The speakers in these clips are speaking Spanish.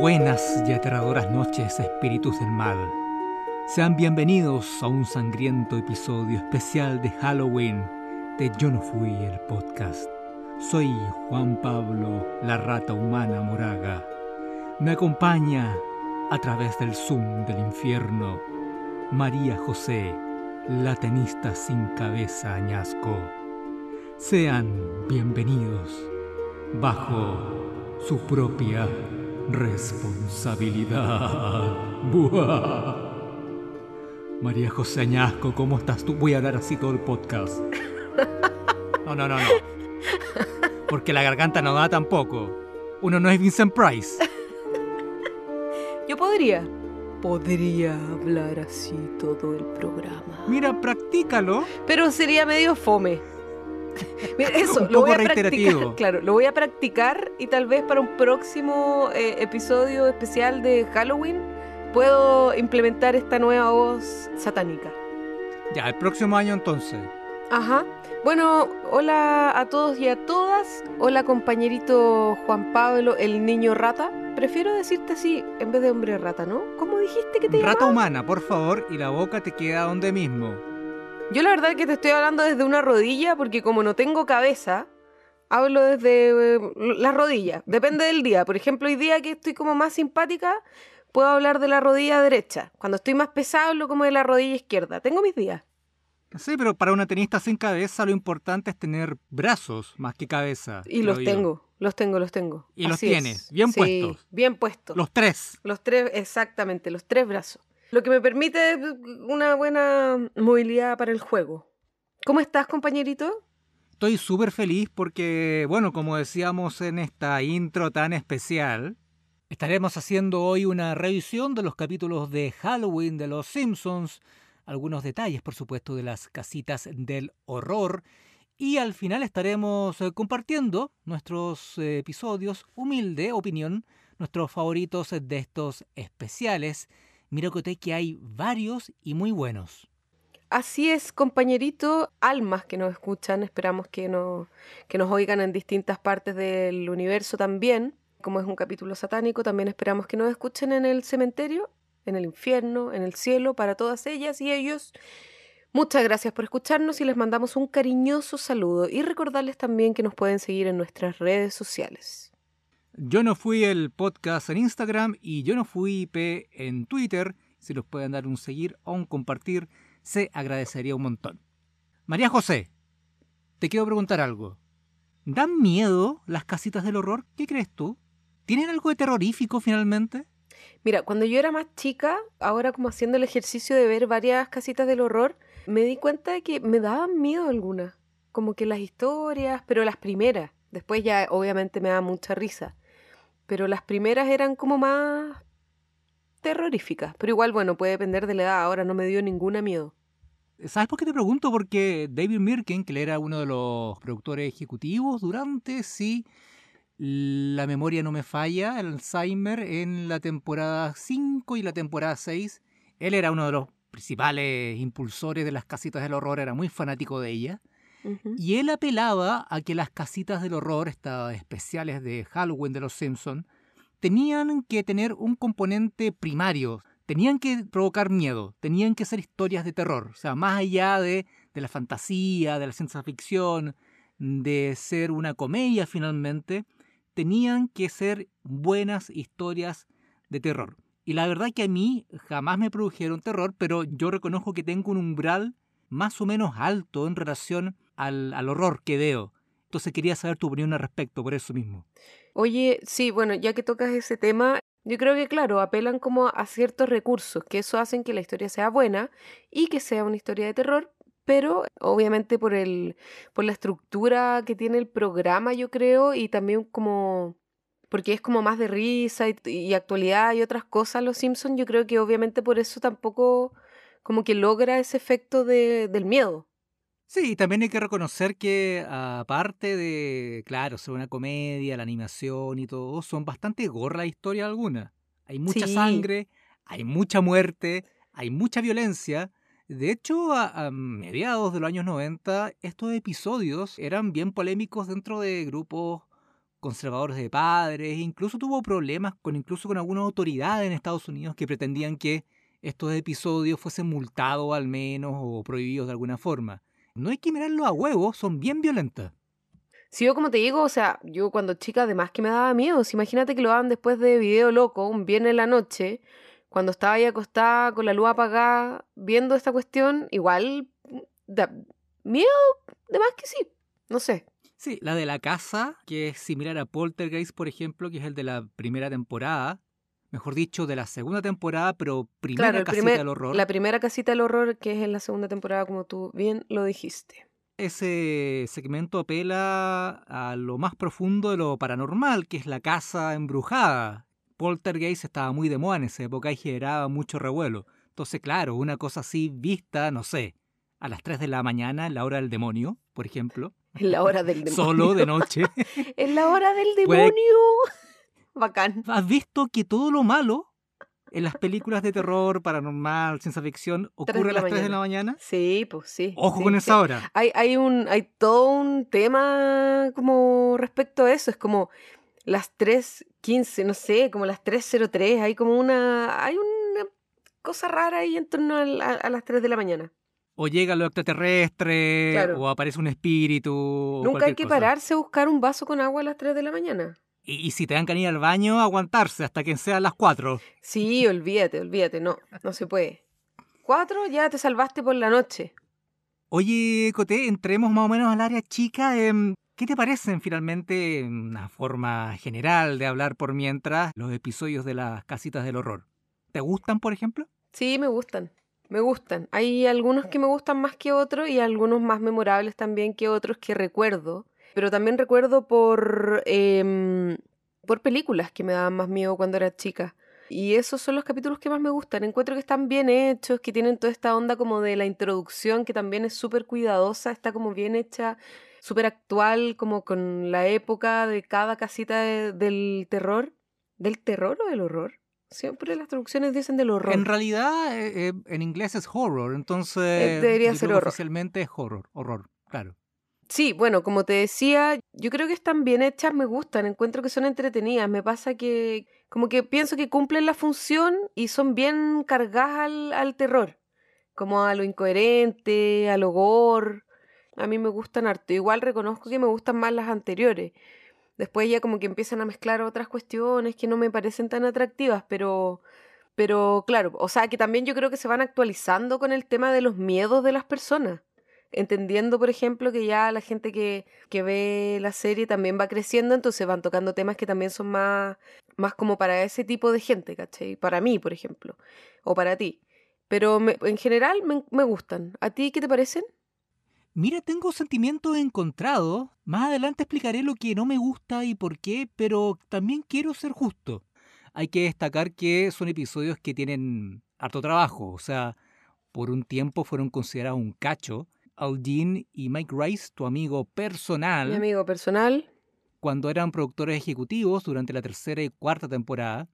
Buenas y aterradoras noches, espíritus del mal. Sean bienvenidos a un sangriento episodio especial de Halloween de Yo no fui el podcast. Soy Juan Pablo, la rata humana moraga. Me acompaña a través del Zoom del infierno María José, la tenista sin cabeza añasco. Sean bienvenidos bajo su propia responsabilidad. Buah. María José Añasco, ¿cómo estás tú? Voy a hablar así todo el podcast. No, no, no, no. Porque la garganta no da tampoco. Uno no es Vincent Price. Yo podría. Podría hablar así todo el programa. Mira, practícalo. Pero sería medio fome. Mira, eso, Un lo voy a reiterativo. practicar. Claro, lo voy a practicar y tal vez para un próximo eh, episodio especial de Halloween puedo implementar esta nueva voz satánica. Ya, el próximo año entonces. Ajá. Bueno, hola a todos y a todas. Hola compañerito Juan Pablo, el niño rata. Prefiero decirte así en vez de hombre rata, ¿no? ¿Cómo dijiste que te Rata llamabas? humana, por favor, y la boca te queda donde mismo. Yo la verdad que te estoy hablando desde una rodilla porque como no tengo cabeza, hablo desde eh, las rodillas. Depende del día. Por ejemplo, hoy día que estoy como más simpática, puedo hablar de la rodilla derecha. Cuando estoy más pesado, hablo como de la rodilla izquierda. Tengo mis días. Sí, pero para una tenista sin cabeza lo importante es tener brazos más que cabeza. Y los tengo, los tengo, los tengo. Y los tienes, es. bien Sí, puestos. Bien puestos. Los tres. Los tres, exactamente, los tres brazos. Lo que me permite una buena movilidad para el juego. ¿Cómo estás, compañerito? Estoy súper feliz porque, bueno, como decíamos en esta intro tan especial, estaremos haciendo hoy una revisión de los capítulos de Halloween de Los Simpsons, algunos detalles, por supuesto, de las casitas del horror, y al final estaremos eh, compartiendo nuestros eh, episodios, humilde opinión, nuestros favoritos de estos especiales. Mira que hay varios y muy buenos. Así es, compañerito, almas que nos escuchan, esperamos que, no, que nos oigan en distintas partes del universo también. Como es un capítulo satánico, también esperamos que nos escuchen en el cementerio, en el infierno, en el cielo, para todas ellas y ellos. Muchas gracias por escucharnos y les mandamos un cariñoso saludo y recordarles también que nos pueden seguir en nuestras redes sociales. Yo no fui el podcast en Instagram y yo no fui IP en Twitter. Si los pueden dar un seguir o un compartir, se agradecería un montón. María José, te quiero preguntar algo. ¿Dan miedo las casitas del horror? ¿Qué crees tú? ¿Tienen algo de terrorífico finalmente? Mira, cuando yo era más chica, ahora como haciendo el ejercicio de ver varias casitas del horror, me di cuenta de que me daban miedo algunas. Como que las historias, pero las primeras. Después ya obviamente me daba mucha risa. Pero las primeras eran como más terroríficas. Pero igual, bueno, puede depender de la edad. Ahora no me dio ninguna miedo. ¿Sabes por qué te pregunto? Porque David Mirken, que era uno de los productores ejecutivos durante, si la memoria no me falla, el Alzheimer en la temporada 5 y la temporada 6, él era uno de los principales impulsores de las casitas del horror, era muy fanático de ella. Y él apelaba a que las casitas del horror, estas especiales de Halloween de los Simpson, tenían que tener un componente primario, tenían que provocar miedo, tenían que ser historias de terror, o sea, más allá de, de la fantasía, de la ciencia ficción, de ser una comedia finalmente, tenían que ser buenas historias de terror. Y la verdad que a mí jamás me produjeron terror, pero yo reconozco que tengo un umbral más o menos alto en relación al, al horror que veo. Entonces quería saber tu opinión al respecto, por eso mismo. Oye, sí, bueno, ya que tocas ese tema, yo creo que, claro, apelan como a ciertos recursos, que eso hacen que la historia sea buena y que sea una historia de terror, pero obviamente por el, por la estructura que tiene el programa, yo creo, y también como porque es como más de risa y, y actualidad y otras cosas los Simpsons, yo creo que obviamente por eso tampoco como que logra ese efecto de, del miedo. Sí, también hay que reconocer que aparte de, claro, ser una comedia, la animación y todo, son bastante gorra la historia alguna. Hay mucha sangre, hay mucha muerte, hay mucha violencia. De hecho, a, mediados de los años 90, estos episodios eran bien polémicos dentro de grupos conservadores de padres, incluso tuvo problemas con incluso con algunas autoridades en Estados Unidos que pretendían que estos episodios fuesen multados al menos o prohibidos de alguna forma no hay que mirarlo a huevos, son bien violentas. Sí, yo como te digo, o sea, yo cuando chica además que me daba miedo, imagínate que lo daban después de Video Loco, un viernes en la noche, cuando estaba ahí acostada con la luz apagada, viendo esta cuestión, igual da miedo, de más que sí, no sé. Sí, la de la casa, que es similar a Poltergeist, por ejemplo, que es el de la primera temporada, mejor dicho, de la segunda temporada, pero primera casita del horror. La primera casita del horror, que es en la segunda temporada, como tú bien lo dijiste. Ese segmento apela a lo más profundo de lo paranormal, que es la casa embrujada. Poltergeist estaba muy de moda en esa época y generaba mucho revuelo. Entonces, claro, una cosa así vista, no sé, a las 3 de la mañana, en la hora del demonio, por ejemplo. En la hora del demonio. Solo de noche. en la hora del demonio. Bacán. ¿Has visto que todo lo malo en las películas de terror, paranormal, ciencia ficción, ocurre a las 3 de la mañana? Sí, pues sí. Ojo con esa hora. Hay, hay, un, hay todo un tema como respecto a eso. Es como las 3.15, no sé, como las 3.03. Hay como una. Hay una cosa rara ahí en torno a, a, las 3 de la mañana. O llega lo extraterrestre, o aparece un espíritu. Nunca hay que pararse a buscar un vaso con agua a las 3 de la mañana. Y, si te dan que ir al baño, aguantarse hasta que sean las cuatro. Sí, olvídate, olvídate, no, no se puede. Cuatro ya te salvaste por la noche. Oye, Coté, entremos más o menos al área chica. Em, ¿Qué te parecen finalmente, en una forma general de hablar por mientras, los episodios de las casitas del horror? ¿Te gustan, por ejemplo? Sí, me gustan. Me gustan. Hay algunos que me gustan más que otros y algunos más memorables también que otros que recuerdo pero también recuerdo por, em, por películas que me daban más miedo cuando era chica. Y esos son los capítulos que más me gustan. Encuentro que están bien hechos, que tienen toda esta onda como de la introducción, que también es súper cuidadosa, está como bien hecha, súper actual, como con la época de cada casita del terror. ¿Del terror o del horror? Siempre las traducciones dicen del horror. En realidad, eh, eh, en inglés es horror, entonces. Eh, debería ser horror. Oficialmente es horror, horror, claro. Sí, bueno, como te decía, yo creo que están bien hechas, me gustan, encuentro que son entretenidas. Me pasa que como que pienso que cumplen la función y son bien cargadas al, al terror, como a lo incoherente, al gore. A mí me gustan harto. Igual reconozco que me gustan más las anteriores. Después ya como que empiezan a mezclar otras cuestiones que no me parecen tan atractivas, pero pero claro, o sea que también yo creo que se van actualizando con el tema de los miedos de las personas entendiendo, por ejemplo, que ya la gente que, que, ve la serie también va creciendo, entonces van tocando temas que también son más, más como para ese tipo de gente, ¿cachai? Para mí, por ejemplo, o para ti. Pero en general me, me, gustan. ¿A ti qué te parecen? Mira, tengo sentimientos encontrados. Más adelante explicaré lo que no me gusta y por qué, pero también quiero ser justo. Hay que destacar que son episodios que tienen harto trabajo, o sea, por un tiempo fueron considerados un cacho, Aldin y Mike Rice, tu amigo personal. Mi amigo personal. Cuando eran productores ejecutivos durante la tercera y cuarta temporada,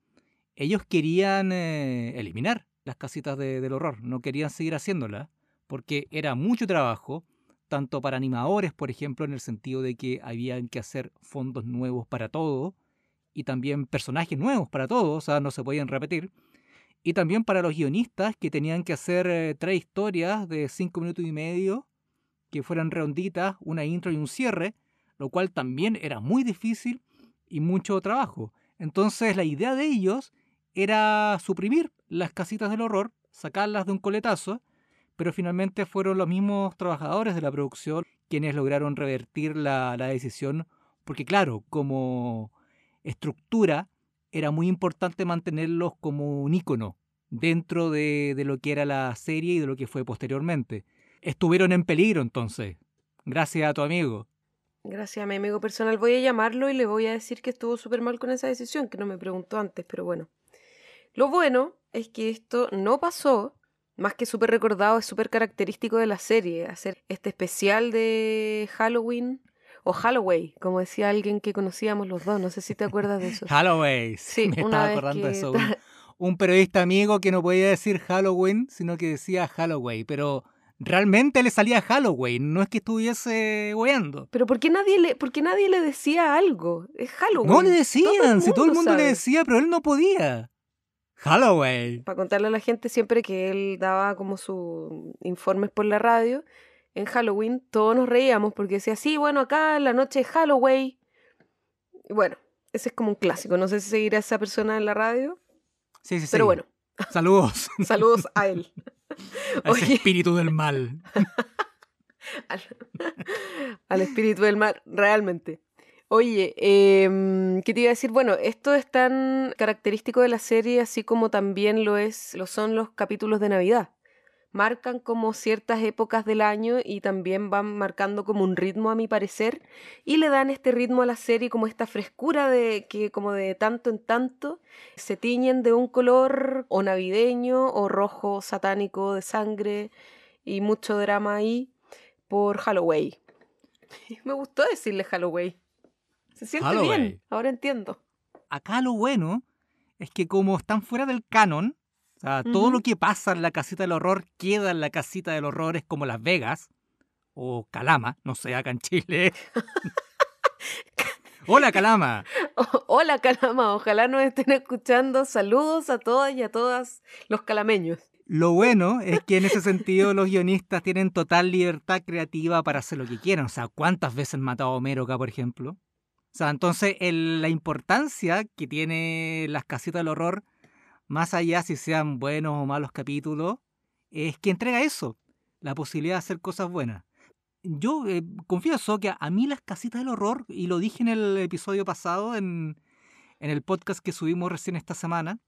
ellos querían eh, eliminar las casitas del horror, no querían seguir haciéndolas, porque era mucho trabajo, tanto para animadores, por ejemplo, en el sentido de que habían que hacer fondos nuevos para todo, y también personajes nuevos para todo, o sea, no se podían repetir, y también para los guionistas que tenían que hacer eh, tres historias de cinco minutos y medio que fueran redonditas, una intro y un cierre, lo cual también era muy difícil y mucho trabajo. Entonces la idea de ellos era suprimir las casitas del horror, sacarlas de un coletazo, pero finalmente fueron los mismos trabajadores de la producción quienes lograron revertir la, decisión, porque claro, como estructura era muy importante mantenerlos como un icono dentro de, de lo que era la serie y de lo que fue posteriormente estuvieron en peligro entonces. Gracias a tu amigo. Gracias a mi amigo personal. Voy a llamarlo y le voy a decir que estuvo súper mal con esa decisión, que no me preguntó antes, pero bueno. Lo bueno es que esto no pasó, más que súper recordado, es súper característico de la serie, hacer este especial de Halloween o Halloween, como decía alguien que conocíamos los dos, no sé si te acuerdas de eso. Halloween, sí, me estaba acordando de eso. Un, periodista amigo que no podía decir Halloween, sino que decía Halloween, pero realmente le salía Halloween, no es que estuviese weando. Pero ¿por qué nadie le, por nadie le decía algo? Es Halloween. No le decían, si todo el mundo le decía, pero él no podía. Halloween. Para contarle a la gente siempre que él daba como sus informes por la radio, en Halloween todos nos reíamos porque decía, sí, bueno, acá en la noche es Halloween. Y bueno, ese es como un clásico. No sé si seguirá esa persona en la radio. Sí, sí, sí. Pero bueno. Saludos. Saludos a él. A ese espíritu del mal. al, espíritu del mal, realmente. Oye, em, ¿qué te iba a decir? Bueno, esto es tan característico de la serie, así como también lo es, lo son los capítulos de Navidad. Marcan como ciertas épocas del año y también van marcando como un ritmo, a mi parecer, y le dan este ritmo a la serie como esta frescura de que como de tanto en tanto se tiñen de un color o navideño o rojo satánico de sangre y mucho drama ahí por Halloween. Me gustó decirle Halloween. Se siente bien, ahora entiendo. Acá lo bueno es que como están fuera del canon, o sea, todo lo que pasa en la casita del horror queda en la casita del horror, es como Las Vegas o Calama, no sé, acá en Chile. Hola Calama. hola Calama, ojalá nos estén escuchando. Saludos a todas y a todas los calameños. Lo bueno es que en ese sentido los guionistas tienen total libertad creativa para hacer lo que quieran. O sea, ¿cuántas veces han matado a Homero acá, por ejemplo? Sea, entonces la importancia que tiene las casitas del horror, más allá si sean buenos o malos capítulos, es que entrega eso, la posibilidad de hacer cosas buenas. Yo eh, confieso que a mí las casitas del horror, y lo dije en el episodio pasado, en el podcast que subimos recién esta semana,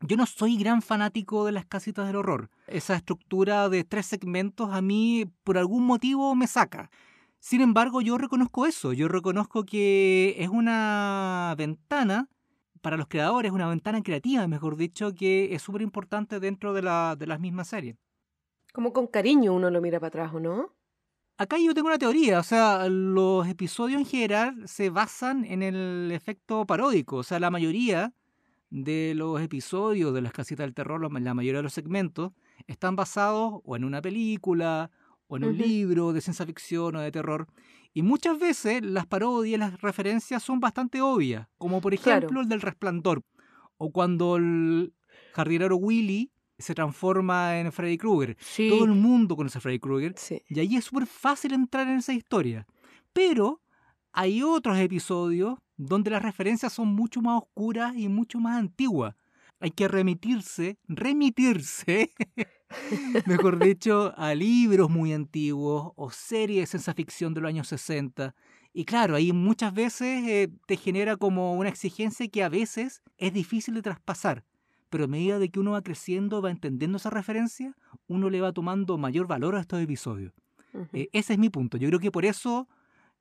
yo no soy gran fanático de las casitas del horror. Esa estructura de tres segmentos a mí por algún motivo me saca. Sin embargo, yo reconozco eso, yo reconozco que es una ventana para los creadores, una ventana creativa, mejor dicho, que es súper importante dentro de, la, de las mismas series. Como con cariño uno lo mira para atrás, ¿o no? Acá yo tengo una teoría, o sea, los episodios en general se basan en el efecto paródico, o sea, la mayoría de los episodios de las casitas del terror, la mayoría de los segmentos, están basados o en una película o en un libro de ciencia ficción o de terror. Y muchas veces las parodias, las referencias son bastante obvias, como por ejemplo el del resplandor, o cuando el jardinero Willy se transforma en Freddy Krueger. Todo el mundo conoce a Freddy Krueger. Y ahí es súper fácil entrar en esa historia. Pero hay otros episodios donde las referencias son mucho más oscuras y mucho más antiguas. Hay que remitirse, remitirse mejor dicho, a libros muy antiguos o series de ciencia ficción de los años 60. Y claro, ahí muchas veces eh, te genera como una exigencia que a veces es difícil de traspasar. Pero a medida de que uno va creciendo, va entendiendo esa referencia, uno le va tomando mayor valor a estos episodios. Eh, ese es mi punto. Yo creo que por eso,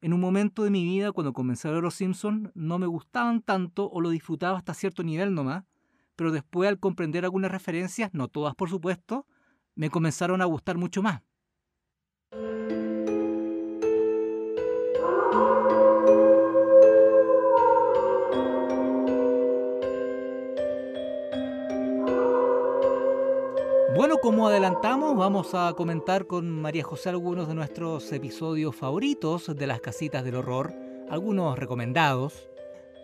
en un momento de mi vida, cuando comencé a ver Los Simpsons, no me gustaban tanto o lo disfrutaba hasta cierto nivel nomás. Pero después, al comprender algunas referencias, no todas por supuesto, me comenzaron a gustar mucho más. Bueno, como adelantamos, vamos a comentar con María José algunos de nuestros episodios favoritos de las casitas del horror, algunos recomendados.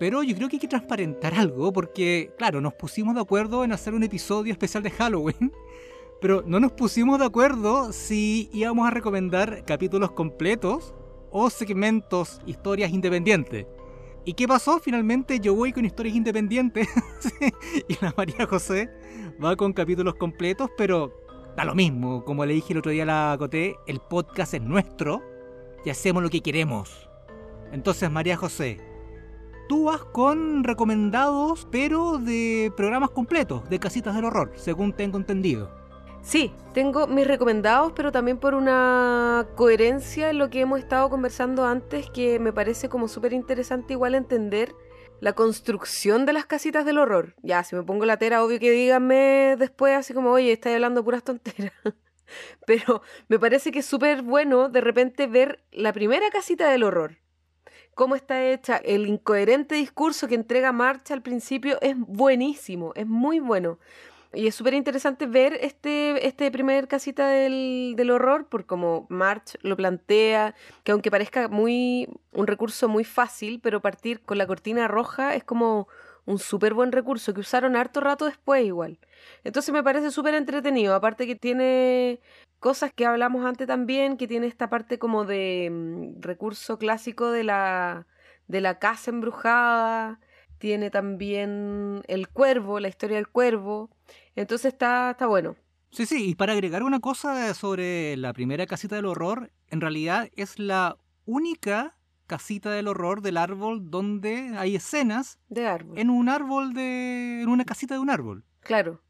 Pero yo creo que hay que transparentar algo porque, claro, nos pusimos de acuerdo en hacer un episodio especial de Halloween pero no nos pusimos de acuerdo si íbamos a recomendar capítulos completos o segmentos, historias independientes. ¿Y qué pasó? Finalmente yo voy con historias independientes y la María José va con capítulos completos, pero da lo mismo. Como le dije el otro día a la Coté, el podcast es nuestro y hacemos lo que queremos. Entonces, María José, con recomendados, pero de programas completos, de casitas del horror, según tengo entendido. Sí, tengo mis recomendados, pero también por una coherencia en lo que hemos estado conversando antes, que me parece como súper interesante igual entender la construcción de las casitas del horror. Ya, si me pongo la tera, obvio que díganme después así como, oye, estáis hablando puras tonteras. Pero me parece que es súper bueno de repente ver la primera casita del horror. Cómo está hecha, el incoherente discurso que entrega Marcha al principio es buenísimo, es muy bueno. Y es súper interesante ver este, este primer casita del, del horror, por como March lo plantea, que aunque parezca muy un recurso muy fácil, pero partir con la cortina roja es como un súper buen recurso que usaron harto rato después igual. Entonces me parece súper entretenido, aparte que tiene cosas que hablamos antes también, que tiene esta parte como de mm, recurso clásico de la, de la casa embrujada, tiene también el cuervo, la historia del cuervo, entonces está, está bueno. Sí, sí, y para agregar una cosa sobre la primera casita del horror, en realidad es la única casita del horror del árbol donde hay escenas de árbol. en un árbol de en una casita de un árbol. Claro.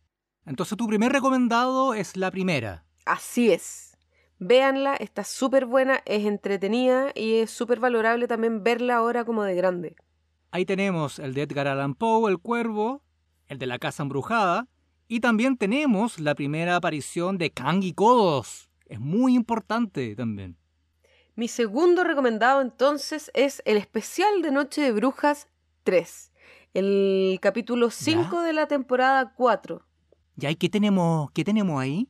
Entonces tu primer recomendado es la primera. Así es. Véanla, está súper buena, es entretenida y es súper valorable también verla ahora como de grande. Ahí tenemos el de Edgar Allan Poe, El Cuervo, el de la Casa Embrujada, y también tenemos la primera aparición de Kang y Kodos. Es muy importante también. Mi segundo recomendado entonces es el especial de Noche de Brujas 3, el capítulo 5 de la temporada 4. ¿Ya? ¿Y qué tenemos, qué tenemos ahí?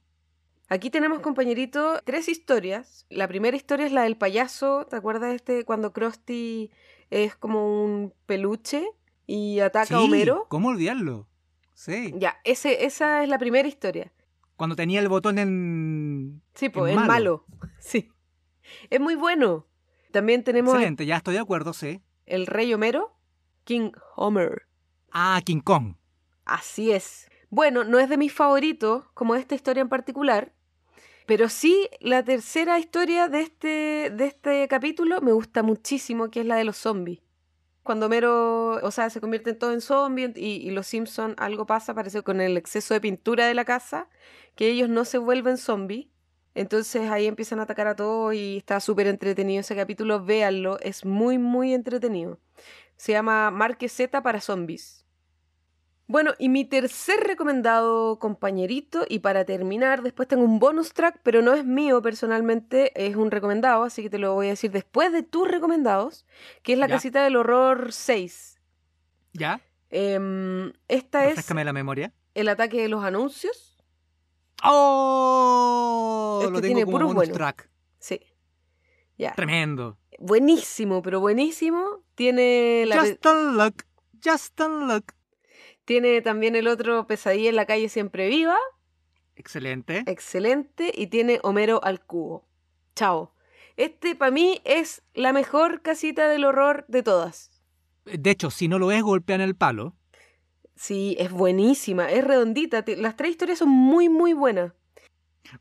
Aquí tenemos, compañerito, tres historias. La primera historia es la del payaso. ¿Te acuerdas este cuando Krusty es como un peluche y ataca a Homero? ¿Cómo olvidarlo? Sí. Ya, ese, esa es la primera historia. Cuando tenía el botón en. Sí, pues, en, malo. Sí. Es muy bueno. También tenemos. Excelente, ya estoy de acuerdo, sí. El Rey Homero, King Homer. Ah, King Kong. Así es. Bueno, no es de mis favoritos, como esta historia en particular, pero sí la tercera historia de este, de este capítulo me gusta muchísimo, que es la de los zombies cuando Homero, o sea, se convierten todo en zombies y, los Simpson algo pasa, parece con el exceso de pintura de la casa, que ellos no se vuelven zombies. Entonces ahí empiezan a atacar a todos y está súper entretenido ese capítulo, véanlo, es muy, muy entretenido. Se llama Marqueseta para zombies. Bueno, y mi tercer recomendado compañerito, y para terminar, después tengo un bonus track, pero no es mío personalmente, es un recomendado, así que te lo voy a decir después de tus recomendados, que es la casita del horror 6. ¿Ya? Eh, esta es... la memoria. El ataque de los anuncios. ¡Oh! Este lo tengo tiene como bonus track. Sí. Ya. Tremendo. Buenísimo, pero buenísimo. Tiene la... Just luck. Just luck. Tiene también el otro Pesadilla en la calle siempre viva. Excelente. Excelente. Y tiene Homero al cubo. Chao. Este para mí es la mejor casita del horror de todas. De hecho, si no lo es, golpean el palo. Sí, es buenísima, es redondita. Las tres historias son muy, muy buenas.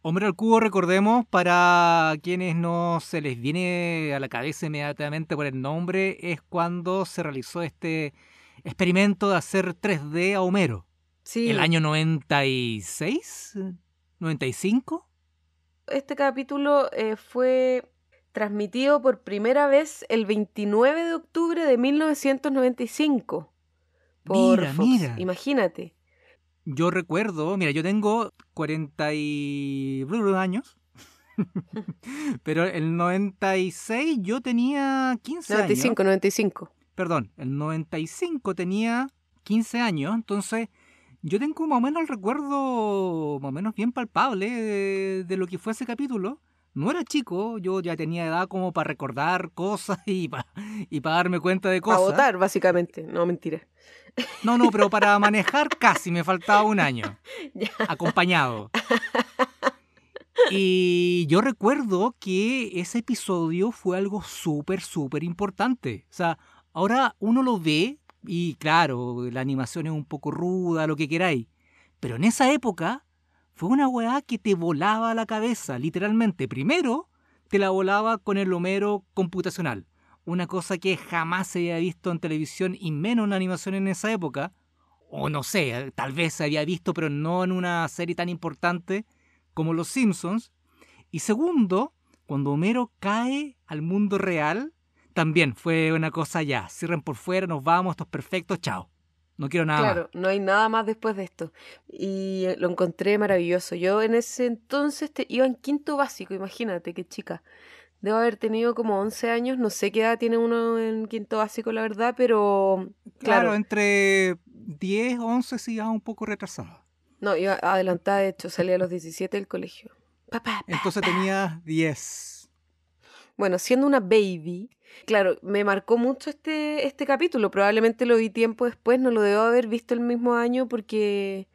Homero al cubo, recordemos, para quienes no se les viene a la cabeza inmediatamente por el nombre, es cuando se realizó este experimento de hacer 3D a Homero. Sí. ¿El año 96? ¿95? Este capítulo eh, fue transmitido por primera vez el 29 de octubre de 1995. Por mira, mira. Imagínate. Yo recuerdo, mira, yo tengo 40 y... años. Pero el 96 yo tenía 15 95, 95 perdón, el 95 tenía 15 años, entonces yo tengo más o menos el recuerdo más o menos bien palpable de, lo que fue ese capítulo. No era chico, yo ya tenía edad como para recordar cosas y para y darme cuenta de cosas. Para votar, básicamente, no mentira. No, no, pero para manejar casi me faltaba un año. Acompañado. Y yo recuerdo que ese episodio fue algo súper, súper importante. O sea, Ahora uno lo ve y claro, la animación es un poco ruda, lo que queráis. Pero en esa época fue una weá que te volaba la cabeza, literalmente. Primero te la volaba con el Homero computacional. Una cosa que jamás se había visto en televisión y menos en animación en esa época. O no sé, tal vez se había visto, pero no en una serie tan importante como Los Simpsons. Y segundo, cuando Homero cae al mundo real también fue una cosa ya. Cierren por fuera, nos vamos, esto es perfecto, chao. No quiero nada claro, no hay nada más después de esto. Y eh, lo encontré maravilloso. Yo en ese entonces te, iba en quinto básico, imagínate qué chica. Debo haber tenido como 11 años, no sé qué edad tiene uno en quinto básico, la verdad, pero... Claro, entre 10, 11 sí, ya un poco retrasado. No, iba adelantada, de hecho, salí a los 17 del colegio. Papá, Entonces tenía 10. Bueno, siendo una baby, Claro, me marcó mucho este, este capítulo. Probablemente lo vi tiempo después, no lo debo haber visto el mismo año porque,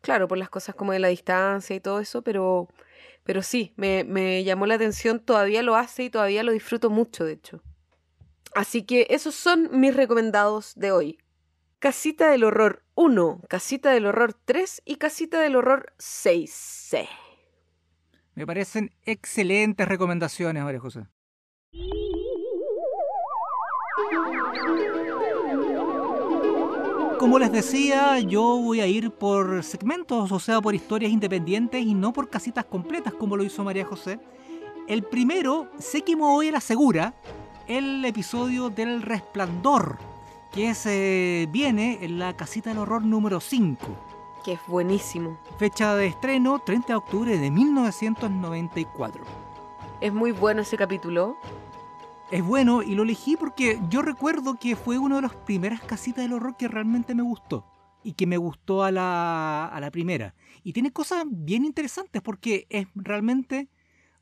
claro, por las cosas como de la distancia y todo eso, pero, pero sí, me, me llamó la atención, todavía lo hace y todavía lo disfruto mucho, de hecho. Así que esos son mis recomendados de hoy. Casita del Horror 1, Casita del Horror 3 y Casita del Horror 6. Me parecen excelentes recomendaciones, María José. Como les decía, yo voy a ir por segmentos, o sea, por historias independientes y no por casitas completas como lo hizo María José. El primero, sé que me voy a la segura, el episodio del Resplandor, que se viene en la casita del horror número 5. Que es buenísimo. Fecha de estreno 30 de octubre de 1994. Es muy bueno ese capítulo es bueno y lo elegí porque yo recuerdo que fue una de las primeras casitas del horror que realmente me gustó y que me gustó a la, a la primera. Y tiene cosas bien interesantes porque es realmente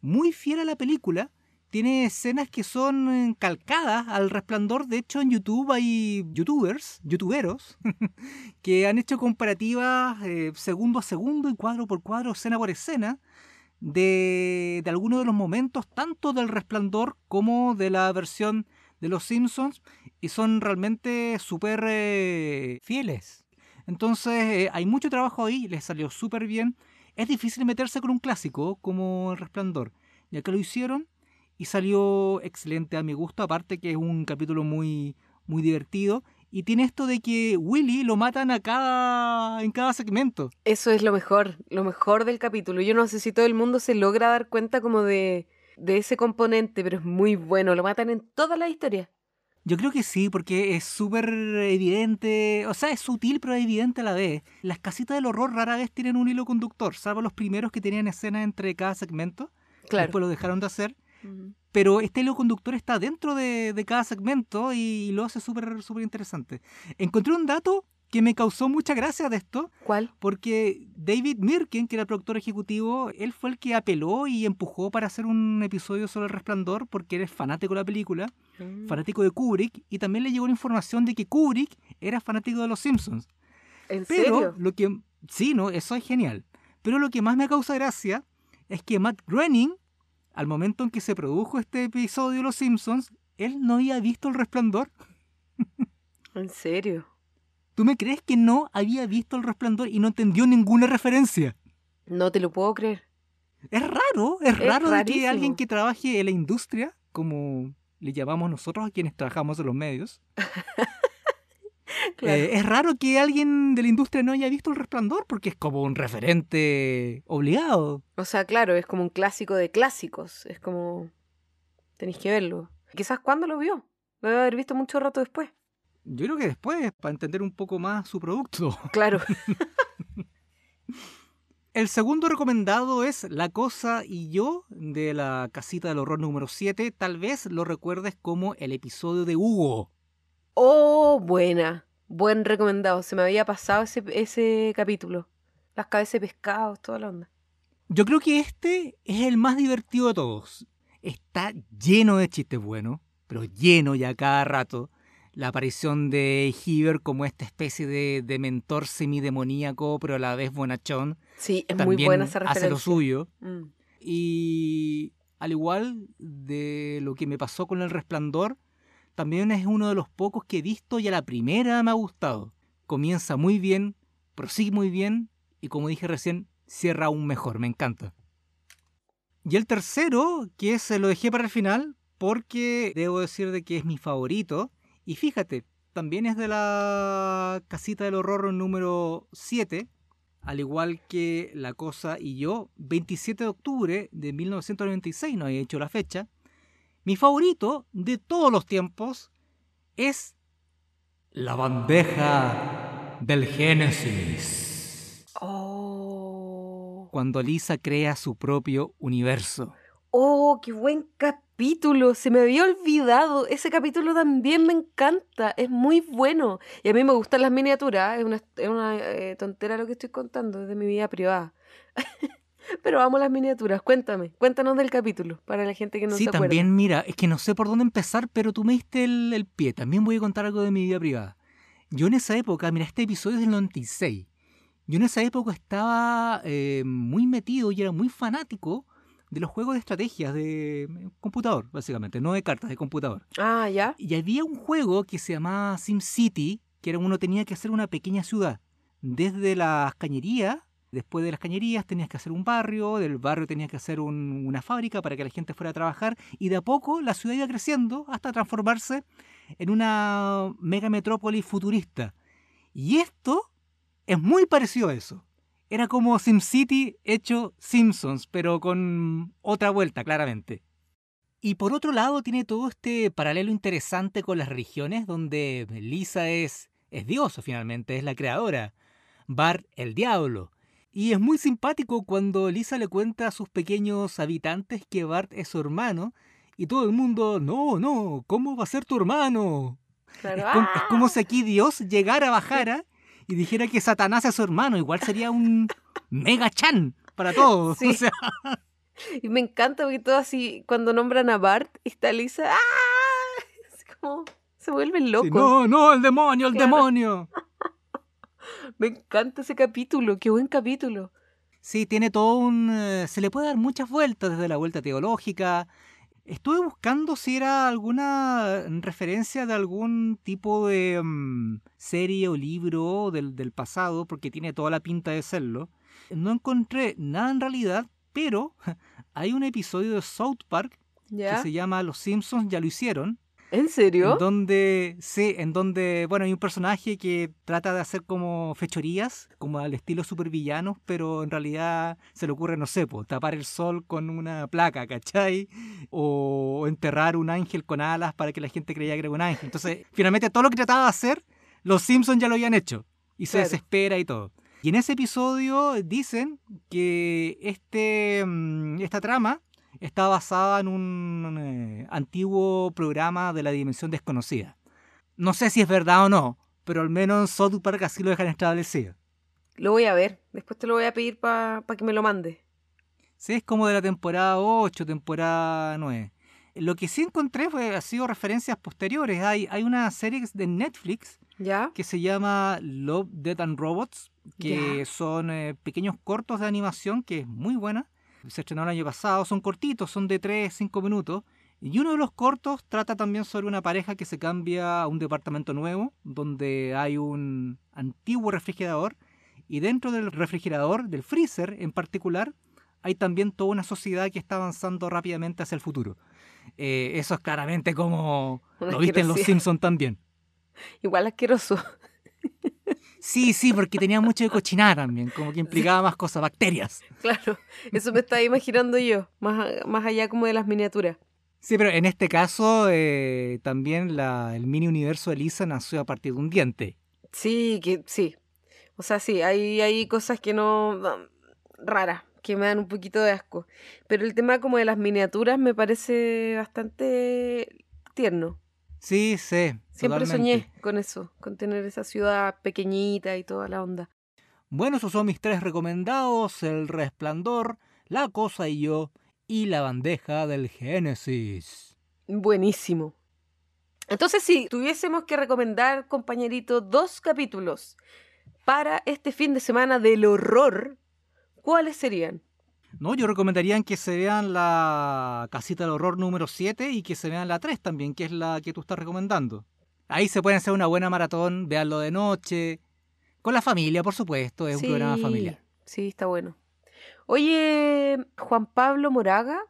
muy fiel a la película. Tiene escenas que son calcadas al resplandor. De hecho, en YouTube hay youtubers, youtuberos, que han hecho comparativas eh, segundo a segundo y cuadro por cuadro, escena por escena, de, algunos de los momentos, tanto del resplandor como de la versión de Los Simpsons, y son realmente súper eh, fieles. Entonces eh, hay mucho trabajo ahí, les salió súper bien. Es difícil meterse con un clásico como El Resplandor, ya que lo hicieron y salió excelente a mi gusto, aparte que es un capítulo muy, muy divertido y tiene esto de que Willy lo matan a cada, en cada segmento. Eso es lo mejor, lo mejor del capítulo. Yo no sé si todo el mundo se logra dar cuenta como de, de ese componente, pero es muy bueno. Lo matan en toda la historia. Yo creo que sí, porque es súper evidente, o sea, es sutil pero evidente a la vez. Las casitas del horror rara vez tienen un hilo conductor, salvo los primeros que tenían escenas entre cada segmento. Claro. Después lo dejaron de hacer pero este hilo conductor está dentro de, cada segmento y lo hace súper súper interesante. Encontré un dato que me causó mucha gracia de esto. ¿Cuál? Porque David Mirkin, que era el productor ejecutivo, él fue el que apeló y empujó para hacer un episodio sobre el resplandor porque él es fanático de la película, mm. fanático de Kubrick, y también le llegó la información de que Kubrick era fanático de los Simpsons. ¿En Pero serio? lo que sí, no, eso es genial. Pero lo que más me causa gracia es que Matt Groening al momento en que se produjo este episodio de Los Simpsons, él no había visto el resplandor. ¿En serio? ¿Tú me crees que no había visto el resplandor y no entendió ninguna referencia? No te lo puedo creer. Es raro, es, raro de que alguien que trabaje en la industria, como le llamamos nosotros a quienes trabajamos en los medios, Eh, es raro que alguien de la industria no haya visto El Resplandor porque es como un referente obligado. O sea, claro, es como un clásico de clásicos. Es como... Tenéis que verlo. Quizás cuándo lo vio. Lo debe haber visto mucho rato después. Yo creo que después, para entender un poco más su producto. Claro. El segundo recomendado es La Cosa y Yo, de la casita del horror número 7. Tal vez lo recuerdes como el episodio de Hugo. Oh, buena. Buen recomendado. Se me había pasado ese, ese capítulo. Las cabezas de pescado, toda la onda. Yo creo que este es el más divertido de todos. Está lleno de chistes buenos, pero lleno ya cada rato. La aparición de Heber como esta especie de, de mentor semidemoníaco, pero a la vez bonachón. Sí, es muy buena esa referencia. Hace lo suyo. Mm. Y al igual de lo que me pasó con El Resplandor, también es uno de los pocos que he visto y a la primera me ha gustado. Comienza muy bien, prosigue muy bien y como dije recién, cierra aún mejor, me encanta. Y el tercero, que se lo dejé para el final, porque debo decir de que es mi favorito. Y fíjate, también es de la casita del horror número 7, al igual que La Cosa y yo, 27 de octubre de 1996, no he hecho la fecha. Mi favorito de todos los tiempos es la bandeja del Génesis. Oh. Cuando Lisa crea su propio universo. Oh, qué buen capítulo. Se me había olvidado. Ese capítulo también me encanta. Es muy bueno. Y a mí me gustan las miniaturas. Es una, es una eh, tontera lo que estoy contando. Es de mi vida privada. Pero amo las miniaturas. Cuéntame. Cuéntanos del capítulo. Para la gente que no sí, se acuerda. también, mira, es que no sé por dónde empezar, pero tú me diste el, el pie. También voy a contar algo de mi vida privada. Yo en esa época, mira, este episodio es del 96. Yo en esa época estaba eh, muy metido y era muy fanático de los juegos de estrategias de eh, computador, básicamente, no de cartas, de computador. Ah, ya. Y había un juego que se llamaba SimCity, que era uno tenía que hacer una pequeña ciudad. Desde las cañerías, después de las cañerías tenías que hacer un barrio, del barrio tenías que hacer un- una fábrica para que la gente fuera a trabajar, y de a poco la ciudad iba creciendo hasta transformarse en una mega metrópoli futurista. Y esto es muy parecido a eso. Era como SimCity hecho Simpsons, pero con otra vuelta, claramente. Y por otro lado tiene todo este paralelo interesante con las religiones, donde Lisa es, es Dios finalmente, es la creadora. Bart el diablo. Y es muy simpático cuando Lisa le cuenta a sus pequeños habitantes que Bart es su hermano, y todo el mundo, no, no, ¿cómo va a ser tu hermano? Claro. Es como, es como ¡Ah! si aquí Dios llegara, bajara y dijera que Satanás es su hermano. Igual sería un mega chan para todos. Sí. O sea, Y me encanta porque todo así, cuando nombran a Bart, está Lisa. ¡Ah! Es como. Se vuelven locos. sí, no, no, el demonio, el Claro. demonio. Me encanta ese capítulo. Qué buen capítulo. Sí, tiene todo un... eh, se le puede dar muchas vueltas, desde la vuelta teológica. Estuve buscando si era alguna referencia de algún tipo de mm, serie o libro del, del pasado, porque tiene toda la pinta de serlo. No encontré nada en realidad, pero hay un episodio de South Park que se llama Los Simpsons ya lo hicieron, ¿En serio? en donde, sí, en donde, bueno, hay un personaje que trata de hacer como fechorías, como al estilo supervillanos, pero en realidad se le ocurre, no sé, po, tapar el sol con una placa, ¿cachai? O enterrar un ángel con alas para que la gente creyera que era un ángel. Entonces, finalmente todo lo que trataba de hacer, los Simpsons ya lo habían hecho. Y se Claro. desespera y todo. Y en ese episodio dicen que este, mm, esta trama está basada en un eh, antiguo programa de la dimensión desconocida. No sé si es verdad o no, pero al menos en South Park así lo dejan establecido. Lo voy a ver. Después te lo voy a pedir para que me lo mande. Sí, es como de la temporada 8, temporada 9. Lo que sí encontré fue, ha sido referencias posteriores. Hay, hay una serie de Netflix ¿Ya? que se llama Love, Death and Robots, que Ya. son eh, pequeños cortos de animación, que es muy buena. Se estrenó el año pasado, son cortitos, son de 3, 5 minutos. Y uno de los cortos trata también sobre una pareja que se cambia a un departamento nuevo, donde hay un antiguo refrigerador, y dentro del refrigerador, del freezer en particular, hay también toda una sociedad que está avanzando rápidamente hacia el futuro. Eh, eso es claramente como lo viste en Los. Simpsons también. Igual asqueroso. Sí, sí, porque tenía mucho de cochinada también, como que implicaba más cosas, bacterias. Claro. Eso me estaba imaginando yo. Más, más allá como de las miniaturas. Sí, pero en este caso eh, también la, el mini universo de Lisa nació a partir de un diente. Sí, que sí. O sea, sí, hay, hay cosas que no, raras, que me dan un poquito de asco. Pero el tema como de las miniaturas me parece bastante tierno. Sí, sí. Siempre totalmente. soñé con eso, con tener esa ciudad pequeñita y toda la onda. Bueno, esos son mis tres recomendados, El Resplandor, La Cosa y Yo y La Bandeja del Génesis. Buenísimo. Entonces, si tuviésemos que recomendar, compañerito, dos capítulos para este fin de semana del horror, ¿cuáles serían? No, yo recomendaría que se vean la Casita del Horror número 7 y que se vean la 3 también, que es la que tú estás recomendando. Ahí se pueden hacer una buena maratón, veanlo de noche, con la familia, por supuesto, es un programa familiar. Sí, está bueno. Oye, Juan Pablo Moraga,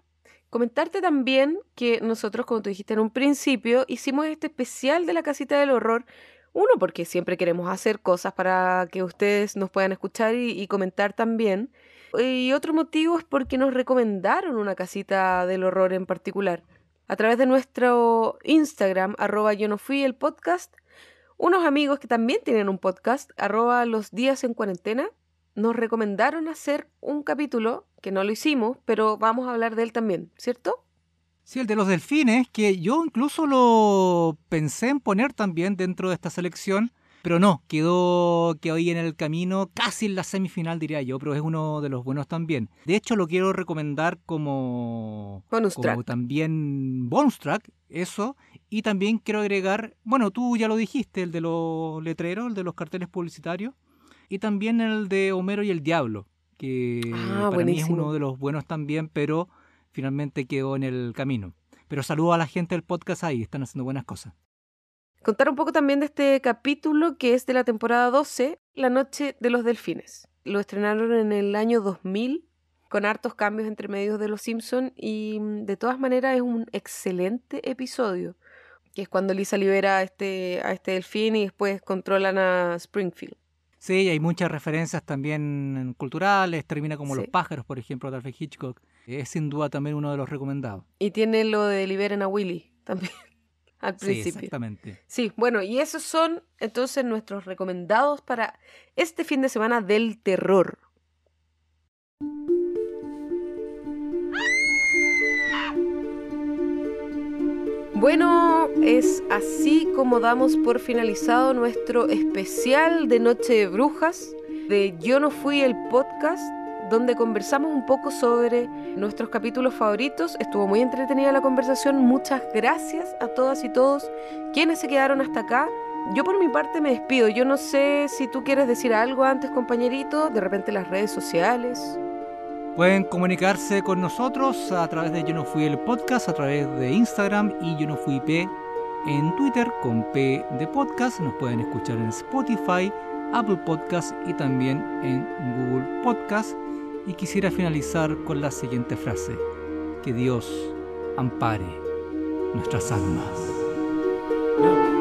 comentarte también que nosotros, como tú dijiste en un principio, hicimos este especial de la casita del horror. Uno, porque siempre queremos hacer cosas para que ustedes nos puedan escuchar y, y comentar también. Y otro motivo es porque nos recomendaron una casita del horror en particular. A través de nuestro Instagram, arroba yo no fui el podcast, unos amigos que también tienen un podcast, arroba los días en cuarentena, nos recomendaron hacer un capítulo, que no lo hicimos, pero vamos a hablar de él también, ¿cierto? Sí, el de los delfines, que yo incluso lo pensé en poner también dentro de esta selección, pero no, quedó, quedó ahí en el camino, casi en la semifinal diría yo, pero es uno de los buenos también. De hecho, lo quiero recomendar como, Bonus como track. también bonus track, eso. Y también quiero agregar, bueno, tú ya lo dijiste, el de los letreros, el de los carteles publicitarios, y también el de Homero y el Diablo, que Ah, para mí es uno de los buenos también, pero finalmente quedó en el camino. Pero saludo a la gente del podcast ahí, están haciendo buenas cosas. Contar un poco también de este capítulo que es de la temporada 12, La Noche de los Delfines. Lo estrenaron en el año 2000 con hartos cambios entre medios de Los Simpson y mm, de todas maneras es un excelente episodio, que es cuando Lisa libera a este, a este delfín y después controlan a Springfield. Sí, hay muchas referencias también culturales, termina como Sí. Los pájaros, por ejemplo, de Alfred Hitchcock. Es sin duda también uno de los recomendados. Y tiene lo de liberen a Willy también al Sí, principio. exactamente. Sí, bueno, y esos son entonces nuestros recomendados para este fin de semana del terror. Bueno, es así como damos por finalizado nuestro especial de Noche de Brujas de Yo no fui el podcast, donde conversamos un poco sobre nuestros capítulos favoritos. Estuvo muy entretenida la conversación. Muchas gracias a todas y todos quienes se quedaron hasta acá. Yo por mi parte me despido. Yo no sé si tú quieres decir algo antes, compañerito. De repente las redes sociales. Pueden comunicarse con nosotros a través de Yo No Fui el Podcast, a través de Instagram y Yo No Fui P en Twitter con P de Podcast. Nos pueden escuchar en Spotify, Apple Podcast y también en Google Podcast. Y quisiera finalizar con la siguiente frase, que Dios ampare nuestras almas.